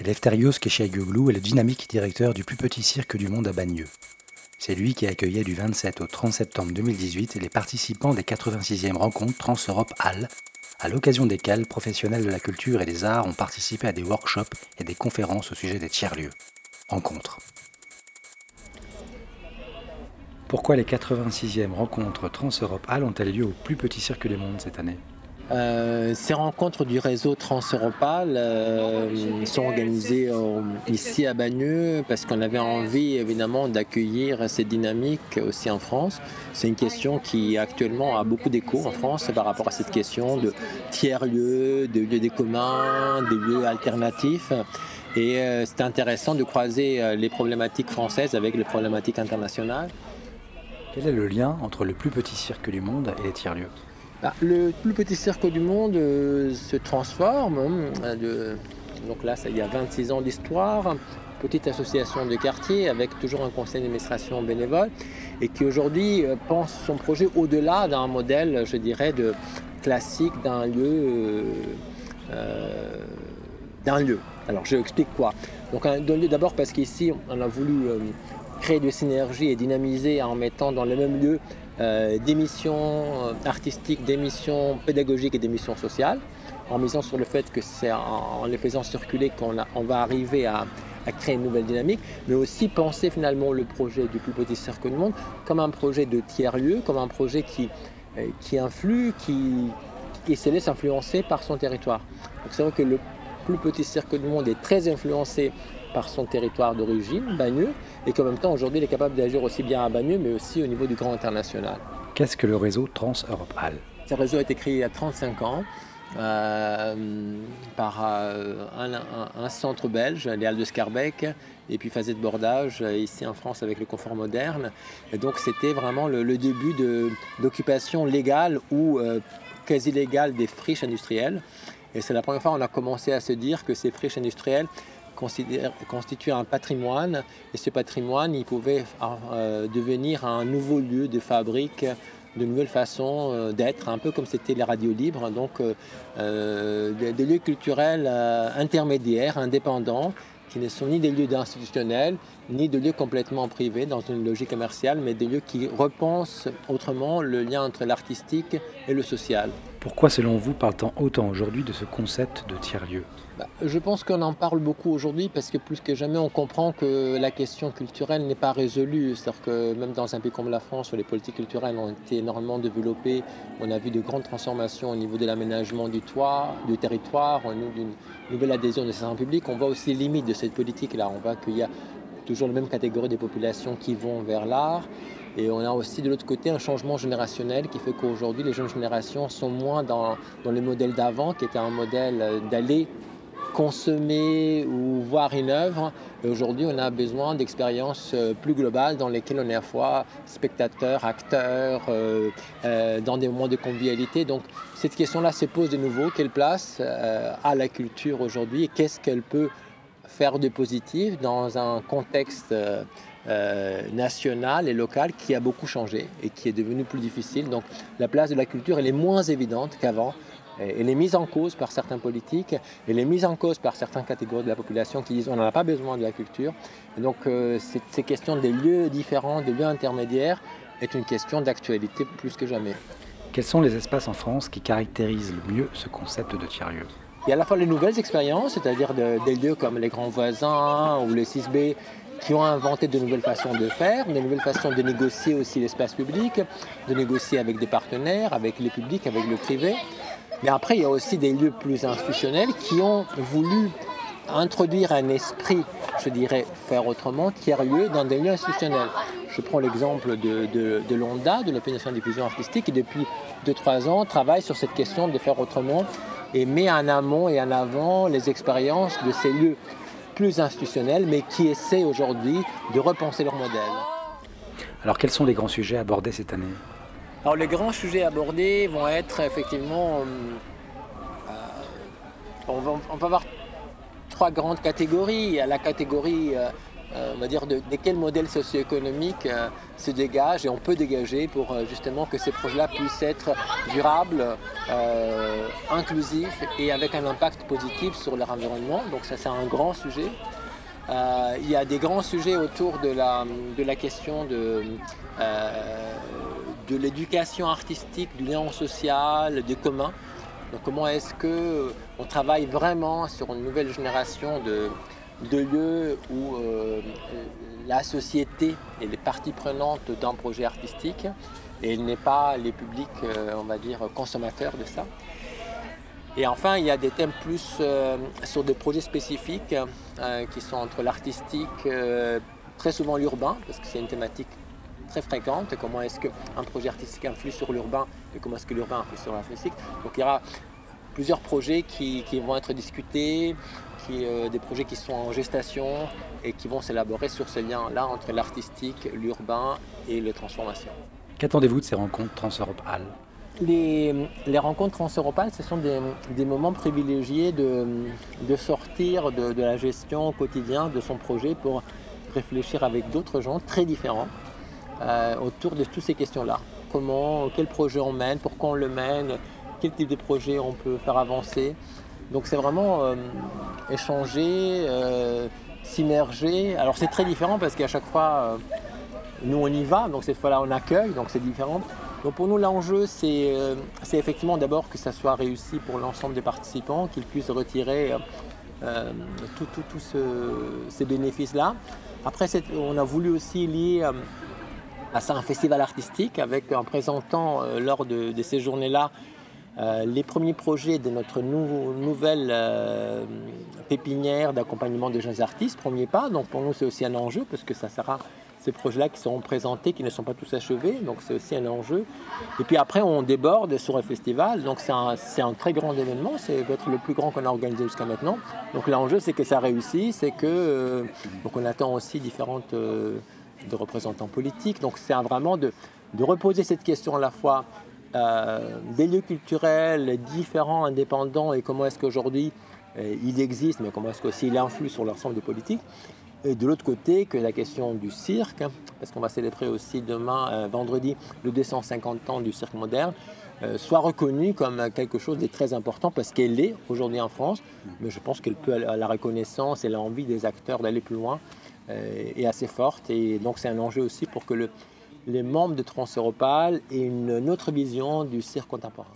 Eleftherios Keshayoglou est le dynamique directeur du plus petit cirque du monde à Bagneux. C'est lui qui accueillait du 27 au 30 septembre 2018 les participants des 86e rencontres Trans-Europe Hall, à l'occasion desquelles professionnels de la culture et des arts ont participé à des workshops et des conférences au sujet des tiers-lieux. Rencontres. Pourquoi les 86e rencontres Trans-Europe Hall ont-elles lieu au plus petit cirque du monde cette année? Euh, ces rencontres du réseau Transeuropal euh, sont organisées euh, ici à Bagneux parce qu'on avait envie évidemment d'accueillir ces dynamiques aussi en France. C'est une question qui actuellement a beaucoup d'écho en France par rapport à cette question de tiers-lieux, de lieux des communs, des lieux alternatifs. Et c'est intéressant de croiser les problématiques françaises avec les problématiques internationales. Quel est le lien entre le plus petit cirque du monde et les tiers-lieux? Bah, le plus petit cirque du monde euh, se transforme. Hein, donc là, ça, il y a 26 ans d'histoire. Petite association de quartier avec toujours un conseil d'administration bénévole et qui aujourd'hui euh, pense son projet au-delà d'un modèle, je dirais, de classique d'un lieu. Euh, d'un lieu. Alors je explique quoi. Donc d'abord parce qu'ici on a voulu créer de synergie et dynamiser en mettant dans le même lieu euh, des missions euh, artistiques, des missions pédagogiques et des missions sociales, en misant sur le fait que c'est en, les faisant circuler qu'on on va arriver à, créer une nouvelle dynamique, mais aussi penser finalement le projet du plus petit cercle du monde comme un projet de tiers-lieu, comme un projet qui, euh, influe, qui, qui se laisse influencer par son territoire. Donc c'est vrai que le plus petit cercle du monde est très influencé par son territoire d'origine, Bagneux, et qu'en même temps aujourd'hui il est capable d'agir aussi bien à Bagneux mais aussi au niveau du grand international. Qu'est-ce que le réseau Trans-Europe Hall Ce réseau a été créé il y a 35 ans. Euh, par euh, un, centre belge, les Halles de Scarbeck, et puis Phasé de Bordage, euh, ici en France avec le confort moderne. Et donc c'était vraiment le, début d'occupation légale ou quasi légale des friches industrielles. Et c'est la première fois qu'on a commencé à se dire que ces friches industrielles constituer un patrimoine. Et ce patrimoine il pouvait euh, devenir un nouveau lieu de fabrique de nouvelles façons euh, d'être, un peu comme c'était les radios libres, donc euh, des, lieux culturels intermédiaires, indépendants, qui ne sont ni des lieux institutionnels, ni de lieux complètement privés dans une logique commerciale, mais des lieux qui repensent autrement le lien entre l'artistique et le social. Pourquoi, selon vous, parle-t-on autant aujourd'hui de ce concept de tiers-lieu? Bah, Je pense qu'on en parle beaucoup aujourd'hui parce que plus que jamais, on comprend que la question culturelle n'est pas résolue. C'est-à-dire que même dans un pays comme la France, où les politiques culturelles ont été énormément développées, on a vu de grandes transformations au niveau de l'aménagement du toit, du territoire, d'une nouvelle adhésion des services publics. On voit aussi les limites de cette politique-là. On voit qu'il y a toujours la même catégorie de populations qui vont vers l'art. Et on a aussi de l'autre côté un changement générationnel qui fait qu'aujourd'hui les jeunes générations sont moins dans, dans le modèle d'avant qui était un modèle d'aller consommer ou voir une œuvre. Et aujourd'hui, on a besoin d'expériences euh, plus globales dans lesquelles on est à la fois spectateur, acteur, euh, euh, dans des moments de convivialité. Donc cette question-là se pose de nouveau. Quelle place a la culture aujourd'hui et qu'est-ce qu'elle peut faire de positif dans un contexte euh, national et local qui a beaucoup changé et qui est devenu plus difficile. Donc la place de la culture, elle est moins évidente qu'avant. Elle est mise en cause par certains politiques, elle est mise en cause par certaines catégories de la population qui disent on n'en a pas besoin de la culture. Donc euh, ces questions des lieux différents, des lieux intermédiaires, est une question d'actualité plus que jamais. Quels sont les espaces en France qui caractérisent le mieux ce concept de tiers-lieu? Il y a à la fois les nouvelles expériences, c'est-à-dire des lieux comme les grands voisins ou les 6B qui ont inventé de nouvelles façons de faire, de nouvelles façons de négocier aussi l'espace public, de négocier avec des partenaires, avec le public, avec le privé. Mais après, il y a aussi des lieux plus institutionnels qui ont voulu introduire un esprit, je dirais, faire autrement, tiers-lieu dans des lieux institutionnels. Je prends l'exemple de, de, de l'ONDA, de l'Organisation de diffusion artistique, qui depuis 2-3 ans travaille sur cette question de faire autrement et met en amont et en avant les expériences de ces lieux plus institutionnels, mais qui essaient aujourd'hui de repenser leur modèle. Alors quels sont les grands sujets abordés cette année? Alors les grands sujets abordés vont être effectivement... Euh, on, va, avoir trois grandes catégories. Il y a la catégorie euh, euh, on va dire, de, quel modèle socio-économique euh, se dégage et on peut dégager pour justement que ces projets-là puissent être durables, inclusifs et avec un impact positif sur leur environnement. Donc ça c'est un grand sujet. il y a des grands sujets autour de la, question de, de l'éducation artistique, du lien social, des communs. Donc comment est-ce qu'on travaille vraiment sur une nouvelle génération de, de lieux où euh, la société est les parties prenantes d'un projet artistique et n'est pas les publics, euh, on va dire, consommateurs de ça. Et enfin, il y a des thèmes plus euh, sur des projets spécifiques qui sont entre l'artistique, très souvent l'urbain, parce que c'est une thématique très fréquente. Comment est-ce qu'un projet artistique influe sur l'urbain et comment est-ce que l'urbain influe sur l'artistique. Donc il y plusieurs projets qui, vont être discutés, qui, euh, des projets qui sont en gestation et qui vont s'élaborer sur ce lien-là entre l'artistique, l'urbain et les transformations. Qu'attendez-vous de ces rencontres Trans-Europe les, les, rencontres transeuropales, ce sont des, moments privilégiés de, de sortir de, de, la gestion au quotidien de son projet pour réfléchir avec d'autres gens très différents euh, autour de toutes ces questions-là. Comment, quel projet on mène, pourquoi on le mène, quel type de projet on peut faire avancer. Donc c'est vraiment euh, échanger, euh, s'immerger. Alors c'est très différent parce qu'à chaque fois, nous on y va, donc cette fois-là on accueille, donc c'est différent. Donc pour nous l'enjeu c'est effectivement d'abord que ça soit réussi pour l'ensemble des participants, qu'ils puissent retirer tous ces bénéfices-là. Après on a voulu aussi lier à ça un festival artistique avec en présentant euh, lors de, ces journées-là euh, les premiers projets de notre nouvelle euh, pépinière d'accompagnement des jeunes artistes, premier pas. Donc pour nous c'est aussi un enjeu parce que ça sera ces projets-là qui seront présentés, qui ne sont pas tous achevés, donc c'est aussi un enjeu. Et puis après on déborde sur un festival, donc c'est un, très grand événement, c'est peut-être le plus grand qu'on a organisé jusqu'à maintenant. Donc l'enjeu c'est que ça réussisse, c'est que donc on attend aussi différentes de représentants politiques. Donc c'est vraiment de, reposer cette question à la fois euh, des lieux culturels différents, indépendants, et comment est-ce qu'aujourd'hui euh, ils existent, mais comment est-ce qu'aussi ils influent sur l'ensemble des politiques. Et de l'autre côté, que la question du cirque, parce qu'on va célébrer aussi demain, euh, vendredi, le 250 ans du cirque moderne, soit reconnue comme quelque chose de très important parce qu'elle est aujourd'hui en France, mais je pense qu'elle peut à la reconnaissance et l'envie des acteurs d'aller plus loin euh, est assez forte. Et donc c'est un enjeu aussi pour que le, les membres de Transeuropal aient une autre vision du cirque contemporain.